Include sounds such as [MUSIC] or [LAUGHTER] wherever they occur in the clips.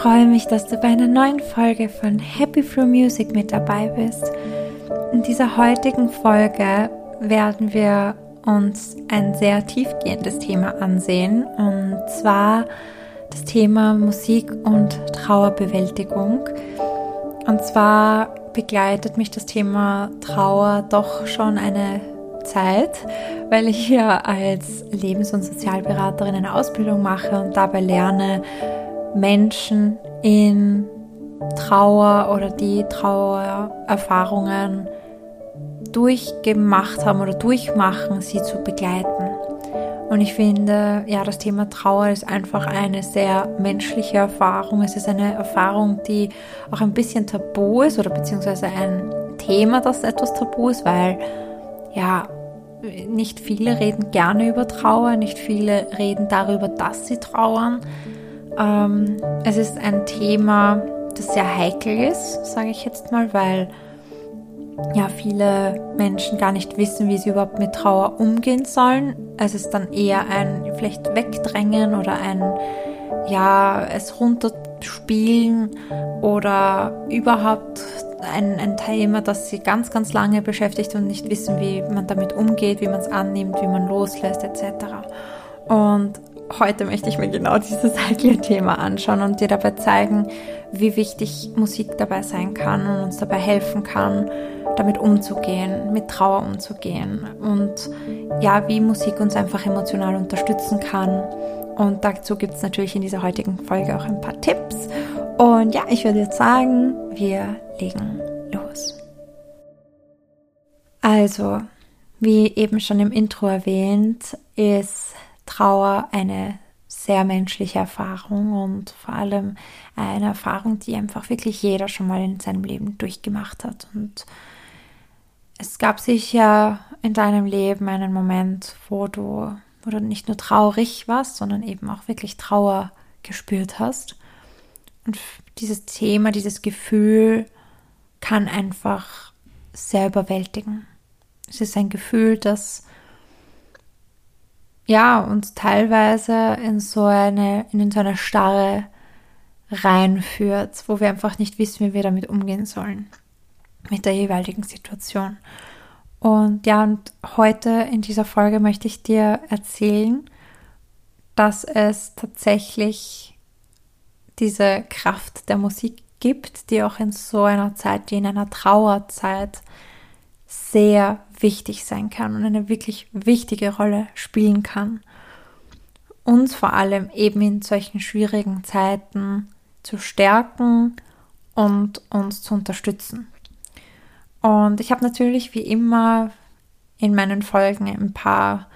freue mich, dass du bei einer neuen Folge von Happy Flow Music mit dabei bist. In dieser heutigen Folge werden wir uns ein sehr tiefgehendes Thema ansehen und zwar das Thema Musik und Trauerbewältigung. Und zwar begleitet mich das Thema Trauer doch schon eine Zeit, weil ich hier als Lebens- und Sozialberaterin eine Ausbildung mache und dabei lerne, Menschen in Trauer oder die Trauererfahrungen durchgemacht haben oder durchmachen, sie zu begleiten. Und ich finde, ja, das Thema Trauer ist einfach eine sehr menschliche Erfahrung. Es ist eine Erfahrung, die auch ein bisschen tabu ist oder beziehungsweise ein Thema, das etwas tabu ist, weil ja, nicht viele reden gerne über Trauer, nicht viele reden darüber, dass sie trauern. Ähm, es ist ein Thema, das sehr heikel ist, sage ich jetzt mal, weil ja viele Menschen gar nicht wissen, wie sie überhaupt mit Trauer umgehen sollen. Es ist dann eher ein vielleicht Wegdrängen oder ein ja es runterspielen oder überhaupt ein, ein Thema, das sie ganz, ganz lange beschäftigt und nicht wissen, wie man damit umgeht, wie man es annimmt, wie man loslässt etc. Und heute möchte ich mir genau dieses heikle Thema anschauen und dir dabei zeigen, wie wichtig Musik dabei sein kann und uns dabei helfen kann, damit umzugehen, mit Trauer umzugehen und ja, wie Musik uns einfach emotional unterstützen kann. Und dazu gibt es natürlich in dieser heutigen Folge auch ein paar Tipps. Und ja, ich würde jetzt sagen, wir legen los. Also, wie eben schon im Intro erwähnt, ist Trauer eine sehr menschliche Erfahrung und vor allem eine Erfahrung, die einfach wirklich jeder schon mal in seinem Leben durchgemacht hat. Und es gab sicher in deinem Leben einen Moment, wo du, wo du nicht nur traurig warst, sondern eben auch wirklich Trauer gespürt hast. Und dieses Thema, dieses Gefühl kann einfach sehr überwältigen. Es ist ein Gefühl, das ja uns teilweise in so eine in so eine Starre reinführt, wo wir einfach nicht wissen, wie wir damit umgehen sollen mit der jeweiligen Situation. Und ja, und heute in dieser Folge möchte ich dir erzählen, dass es tatsächlich diese Kraft der Musik gibt, die auch in so einer Zeit wie in einer Trauerzeit sehr wichtig sein kann und eine wirklich wichtige Rolle spielen kann. Uns vor allem eben in solchen schwierigen Zeiten zu stärken und uns zu unterstützen. Und ich habe natürlich wie immer in meinen Folgen ein paar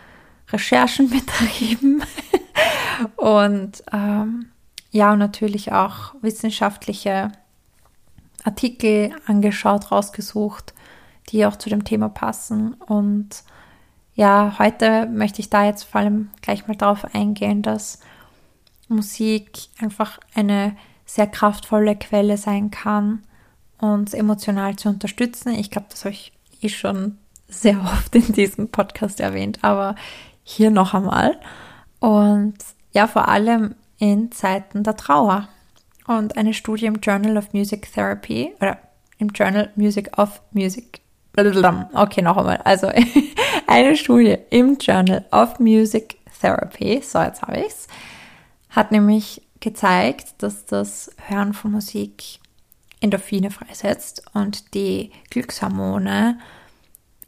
Recherchen [LAUGHS] betrieben und ähm, ja, natürlich auch wissenschaftliche Artikel angeschaut, rausgesucht, die auch zu dem Thema passen. Und ja, heute möchte ich da jetzt vor allem gleich mal darauf eingehen, dass Musik einfach eine sehr kraftvolle Quelle sein kann, uns emotional zu unterstützen. Ich glaube, das habe ich eh schon sehr oft in diesem Podcast erwähnt, aber hier noch einmal. Und ja, vor allem in Zeiten der Trauer. Und eine Studie im Journal of Music Therapy oder im Journal Music of Music. Okay, noch einmal. Also [LAUGHS] eine Studie im Journal of Music Therapy, so jetzt habe ich es, hat nämlich gezeigt, dass das Hören von Musik Endorphine freisetzt und die Glückshormone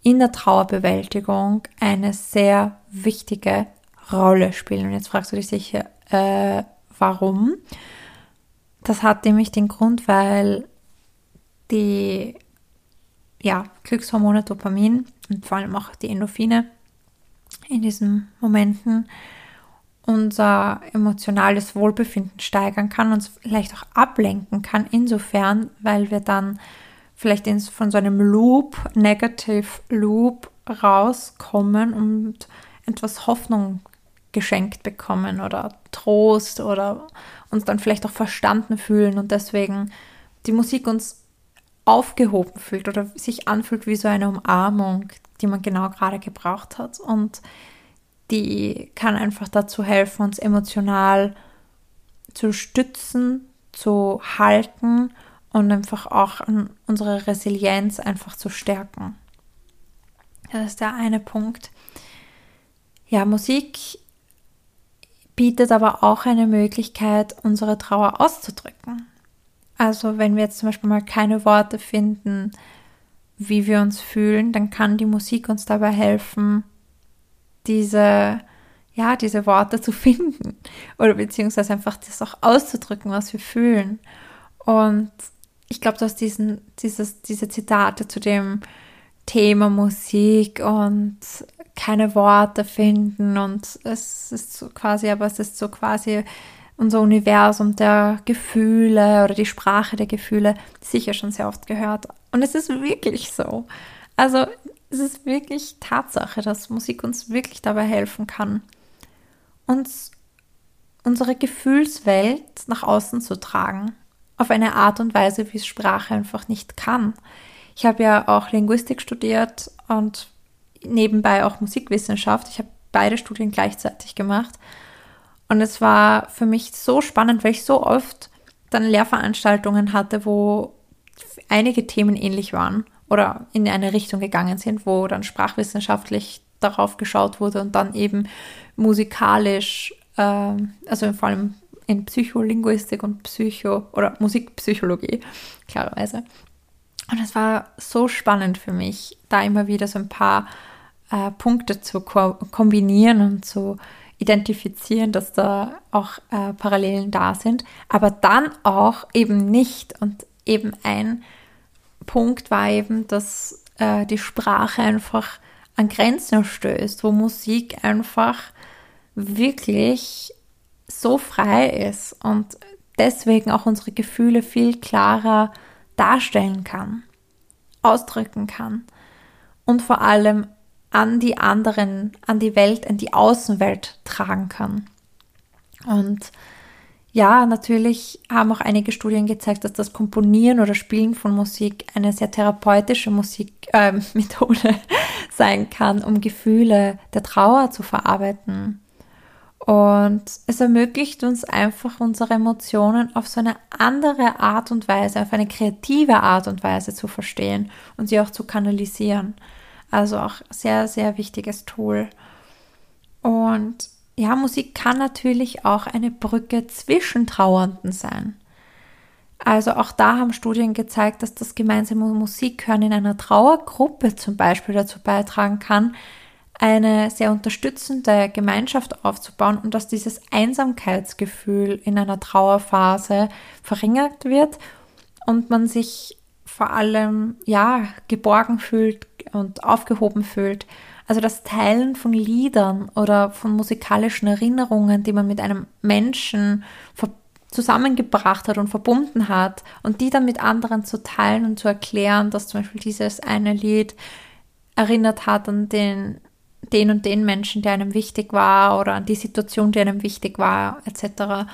in der Trauerbewältigung eine sehr wichtige Rolle spielen. Und jetzt fragst du dich sicher, äh, warum? Das hat nämlich den Grund, weil die ja, Glückshormone Dopamin und vor allem auch die Endorphine in diesen Momenten unser emotionales Wohlbefinden steigern kann, uns vielleicht auch ablenken kann, insofern, weil wir dann vielleicht in, von so einem Loop, Negative Loop rauskommen und etwas Hoffnung geschenkt bekommen oder Trost oder uns dann vielleicht auch verstanden fühlen und deswegen die Musik uns aufgehoben fühlt oder sich anfühlt wie so eine Umarmung, die man genau gerade gebraucht hat. Und die kann einfach dazu helfen, uns emotional zu stützen, zu halten und einfach auch unsere Resilienz einfach zu stärken. Das ist der eine Punkt. Ja, Musik bietet aber auch eine Möglichkeit, unsere Trauer auszudrücken. Also wenn wir jetzt zum Beispiel mal keine Worte finden, wie wir uns fühlen, dann kann die Musik uns dabei helfen, diese, ja, diese Worte zu [LAUGHS] finden oder beziehungsweise einfach das auch auszudrücken, was wir fühlen. Und ich glaube, dass diesen, dieses, diese Zitate zu dem Thema Musik und keine Worte finden und es ist so quasi, aber es ist so quasi unser Universum der Gefühle oder die Sprache der Gefühle sicher schon sehr oft gehört. Und es ist wirklich so. Also es ist wirklich Tatsache, dass Musik uns wirklich dabei helfen kann, uns unsere Gefühlswelt nach außen zu tragen. Auf eine Art und Weise, wie es Sprache einfach nicht kann. Ich habe ja auch Linguistik studiert und nebenbei auch Musikwissenschaft. Ich habe beide Studien gleichzeitig gemacht. Und es war für mich so spannend, weil ich so oft dann Lehrveranstaltungen hatte, wo einige Themen ähnlich waren oder in eine Richtung gegangen sind, wo dann sprachwissenschaftlich darauf geschaut wurde und dann eben musikalisch, äh, also vor allem in Psycholinguistik und Psycho oder Musikpsychologie, klarerweise. Und es war so spannend für mich, da immer wieder so ein paar äh, Punkte zu ko kombinieren und zu identifizieren, dass da auch äh, Parallelen da sind, aber dann auch eben nicht. Und eben ein Punkt war eben, dass äh, die Sprache einfach an Grenzen stößt, wo Musik einfach wirklich so frei ist und deswegen auch unsere Gefühle viel klarer darstellen kann, ausdrücken kann und vor allem an die anderen, an die Welt, an die Außenwelt tragen kann. Und ja, natürlich haben auch einige Studien gezeigt, dass das Komponieren oder Spielen von Musik eine sehr therapeutische Musikmethode äh, [LAUGHS] sein kann, um Gefühle der Trauer zu verarbeiten. Und es ermöglicht uns einfach, unsere Emotionen auf so eine andere Art und Weise, auf eine kreative Art und Weise zu verstehen und sie auch zu kanalisieren. Also auch sehr, sehr wichtiges Tool. Und ja, Musik kann natürlich auch eine Brücke zwischen Trauernden sein. Also auch da haben Studien gezeigt, dass das gemeinsame Musikhören in einer Trauergruppe zum Beispiel dazu beitragen kann, eine sehr unterstützende Gemeinschaft aufzubauen und dass dieses Einsamkeitsgefühl in einer Trauerphase verringert wird und man sich vor allem ja geborgen fühlt und aufgehoben fühlt. Also das Teilen von Liedern oder von musikalischen Erinnerungen, die man mit einem Menschen zusammengebracht hat und verbunden hat und die dann mit anderen zu teilen und zu erklären, dass zum Beispiel dieses eine Lied erinnert hat an den, den und den Menschen, der einem wichtig war oder an die Situation, die einem wichtig war, etc.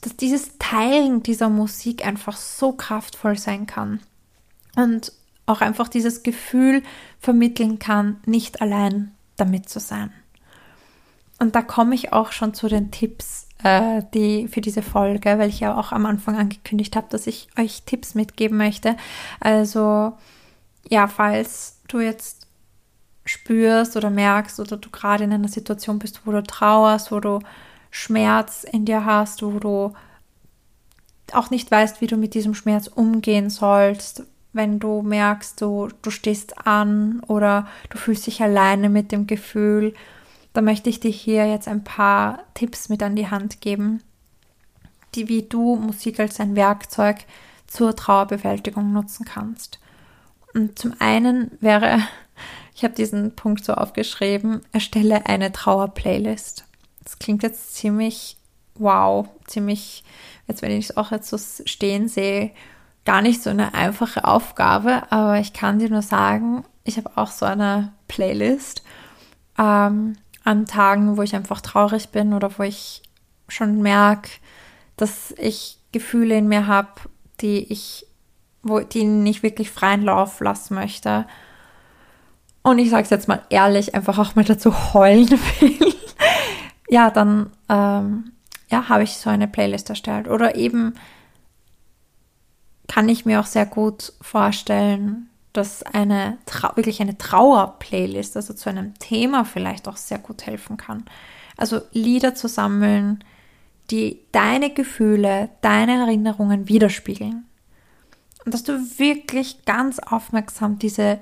Dass dieses Teilen dieser Musik einfach so kraftvoll sein kann. Und auch einfach dieses Gefühl vermitteln kann, nicht allein damit zu sein. Und da komme ich auch schon zu den Tipps, äh, die für diese Folge, weil ich ja auch am Anfang angekündigt habe, dass ich euch Tipps mitgeben möchte. Also ja, falls du jetzt spürst oder merkst oder du gerade in einer Situation bist, wo du trauerst, wo du Schmerz in dir hast, wo du auch nicht weißt, wie du mit diesem Schmerz umgehen sollst, wenn du merkst, du, du stehst an oder du fühlst dich alleine mit dem Gefühl, dann möchte ich dir hier jetzt ein paar Tipps mit an die Hand geben, die wie du Musik als ein Werkzeug zur Trauerbewältigung nutzen kannst. Und zum einen wäre, [LAUGHS] ich habe diesen Punkt so aufgeschrieben, erstelle eine Trauerplaylist. Das klingt jetzt ziemlich wow, ziemlich, jetzt wenn ich es auch jetzt so stehen sehe, gar nicht so eine einfache Aufgabe, aber ich kann dir nur sagen, ich habe auch so eine Playlist ähm, an Tagen, wo ich einfach traurig bin oder wo ich schon merke, dass ich Gefühle in mir habe, die ich, wo die nicht wirklich freien Lauf lassen möchte. Und ich sage es jetzt mal ehrlich, einfach auch mal dazu heulen [LAUGHS] will. ja, dann ähm, ja, habe ich so eine Playlist erstellt. Oder eben kann ich mir auch sehr gut vorstellen, dass eine wirklich eine Trauer-Playlist, also zu einem Thema vielleicht auch sehr gut helfen kann. Also Lieder zu sammeln, die deine Gefühle, deine Erinnerungen widerspiegeln. Und dass du wirklich ganz aufmerksam diese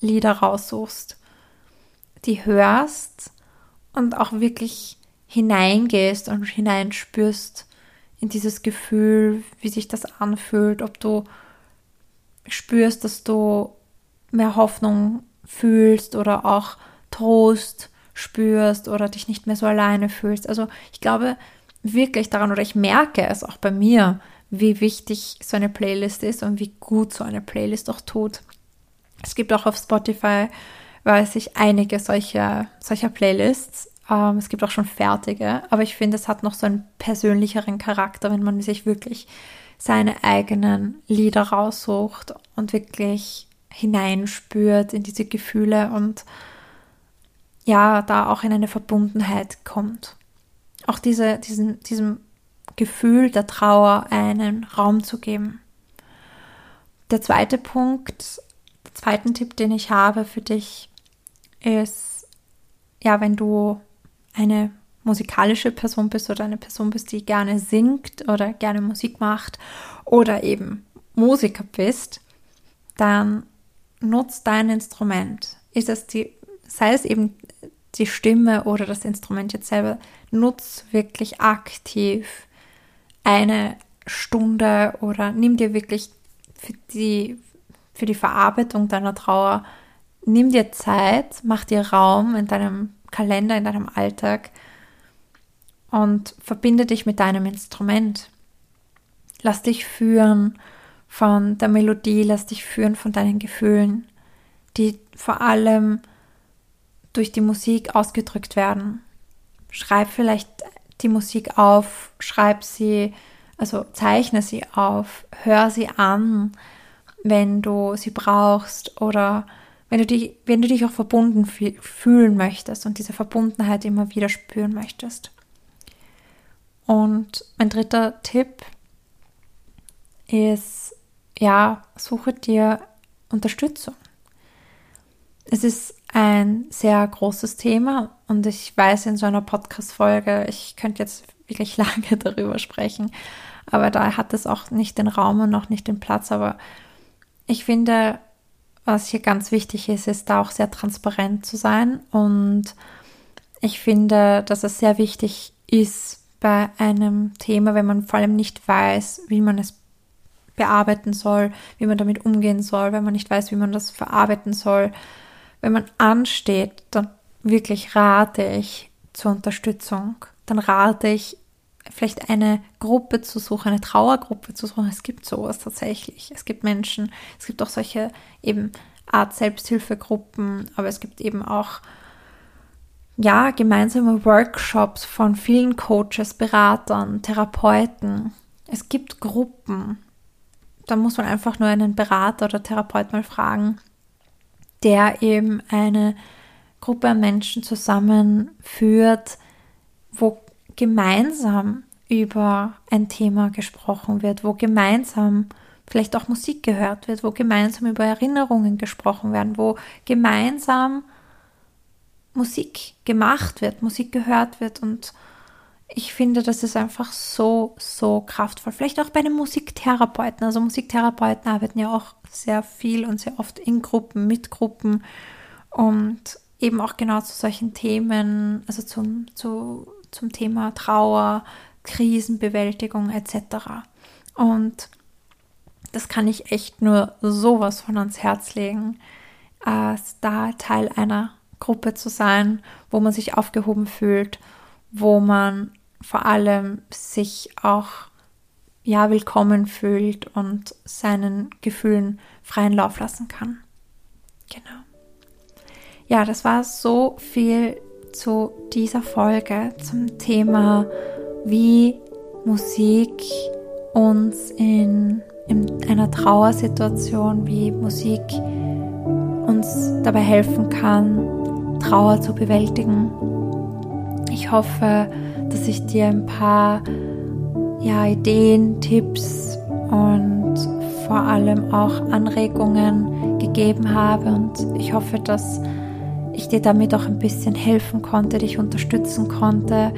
Lieder raussuchst, die hörst und auch wirklich hineingehst und hineinspürst in dieses Gefühl, wie sich das anfühlt, ob du spürst, dass du mehr Hoffnung fühlst oder auch Trost spürst oder dich nicht mehr so alleine fühlst. Also ich glaube wirklich daran oder ich merke es auch bei mir, wie wichtig so eine Playlist ist und wie gut so eine Playlist auch tut. Es gibt auch auf Spotify, weiß ich, einige solcher, solcher Playlists. Ähm, es gibt auch schon fertige, aber ich finde, es hat noch so einen persönlicheren Charakter, wenn man sich wirklich seine eigenen Lieder raussucht und wirklich hineinspürt in diese Gefühle und ja, da auch in eine Verbundenheit kommt. Auch diese, diesen, diesem Gefühl der Trauer einen Raum zu geben. Der zweite Punkt, der zweite Tipp, den ich habe für dich, ist, ja, wenn du eine musikalische Person bist oder eine Person bist, die gerne singt oder gerne Musik macht oder eben Musiker bist, dann nutzt dein Instrument. Ist es die, sei es eben die Stimme oder das Instrument jetzt selber, nutz wirklich aktiv eine Stunde oder nimm dir wirklich für die, für die Verarbeitung deiner Trauer, nimm dir Zeit, mach dir Raum in deinem Kalender, in deinem Alltag und verbinde dich mit deinem Instrument. Lass dich führen von der Melodie, lass dich führen von deinen Gefühlen, die vor allem durch die Musik ausgedrückt werden. Schreib vielleicht die Musik auf, schreib sie, also zeichne sie auf, hör sie an, wenn du sie brauchst oder wenn du dich, wenn du dich auch verbunden fühlen möchtest und diese Verbundenheit immer wieder spüren möchtest. Und mein dritter Tipp ist, ja, suche dir Unterstützung. Es ist ein sehr großes Thema und ich weiß in so einer Podcast-Folge, ich könnte jetzt wirklich [LAUGHS] lange darüber sprechen, aber da hat es auch nicht den Raum und auch nicht den Platz. Aber ich finde, was hier ganz wichtig ist, ist da auch sehr transparent zu sein und ich finde, dass es sehr wichtig ist, bei einem Thema, wenn man vor allem nicht weiß, wie man es bearbeiten soll, wie man damit umgehen soll, wenn man nicht weiß, wie man das verarbeiten soll. Wenn man ansteht, dann wirklich rate ich zur Unterstützung. Dann rate ich, vielleicht eine Gruppe zu suchen, eine Trauergruppe zu suchen. Es gibt sowas tatsächlich. Es gibt Menschen, es gibt auch solche eben Art Selbsthilfegruppen, aber es gibt eben auch ja, gemeinsame Workshops von vielen Coaches, Beratern, Therapeuten. Es gibt Gruppen. Da muss man einfach nur einen Berater oder Therapeut mal fragen, der eben eine Gruppe an Menschen zusammenführt, wo gemeinsam über ein Thema gesprochen wird, wo gemeinsam vielleicht auch Musik gehört wird, wo gemeinsam über Erinnerungen gesprochen werden, wo gemeinsam Musik gemacht wird, Musik gehört wird und ich finde, das ist einfach so, so kraftvoll. Vielleicht auch bei einem Musiktherapeuten. Also Musiktherapeuten arbeiten ja auch sehr viel und sehr oft in Gruppen, mit Gruppen und eben auch genau zu solchen Themen, also zum, zu, zum Thema Trauer, Krisenbewältigung etc. Und das kann ich echt nur sowas von ans Herz legen, als da Teil einer Gruppe zu sein, wo man sich aufgehoben fühlt, wo man vor allem sich auch ja willkommen fühlt und seinen Gefühlen freien Lauf lassen kann. Genau. Ja, das war so viel zu dieser Folge zum Thema, wie Musik uns in, in einer Trauersituation, wie Musik uns dabei helfen kann, Trauer zu bewältigen. Ich hoffe, dass ich dir ein paar ja, Ideen, Tipps und vor allem auch Anregungen gegeben habe. Und ich hoffe, dass ich dir damit auch ein bisschen helfen konnte, dich unterstützen konnte,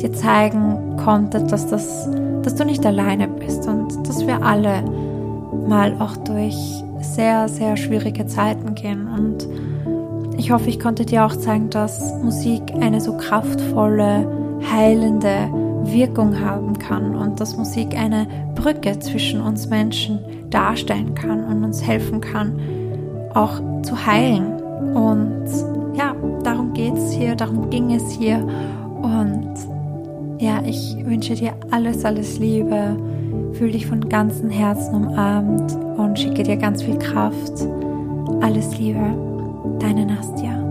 dir zeigen konnte, dass, das, dass du nicht alleine bist und dass wir alle mal auch durch sehr, sehr schwierige Zeiten gehen. Und ich hoffe, ich konnte dir auch zeigen, dass Musik eine so kraftvolle, heilende Wirkung haben kann und dass Musik eine Brücke zwischen uns Menschen darstellen kann und uns helfen kann, auch zu heilen. Und ja, darum geht es hier, darum ging es hier. Und ja, ich wünsche dir alles, alles Liebe. Fühl dich von ganzem Herzen umarmt und schicke dir ganz viel Kraft. Alles Liebe, deine Nastja.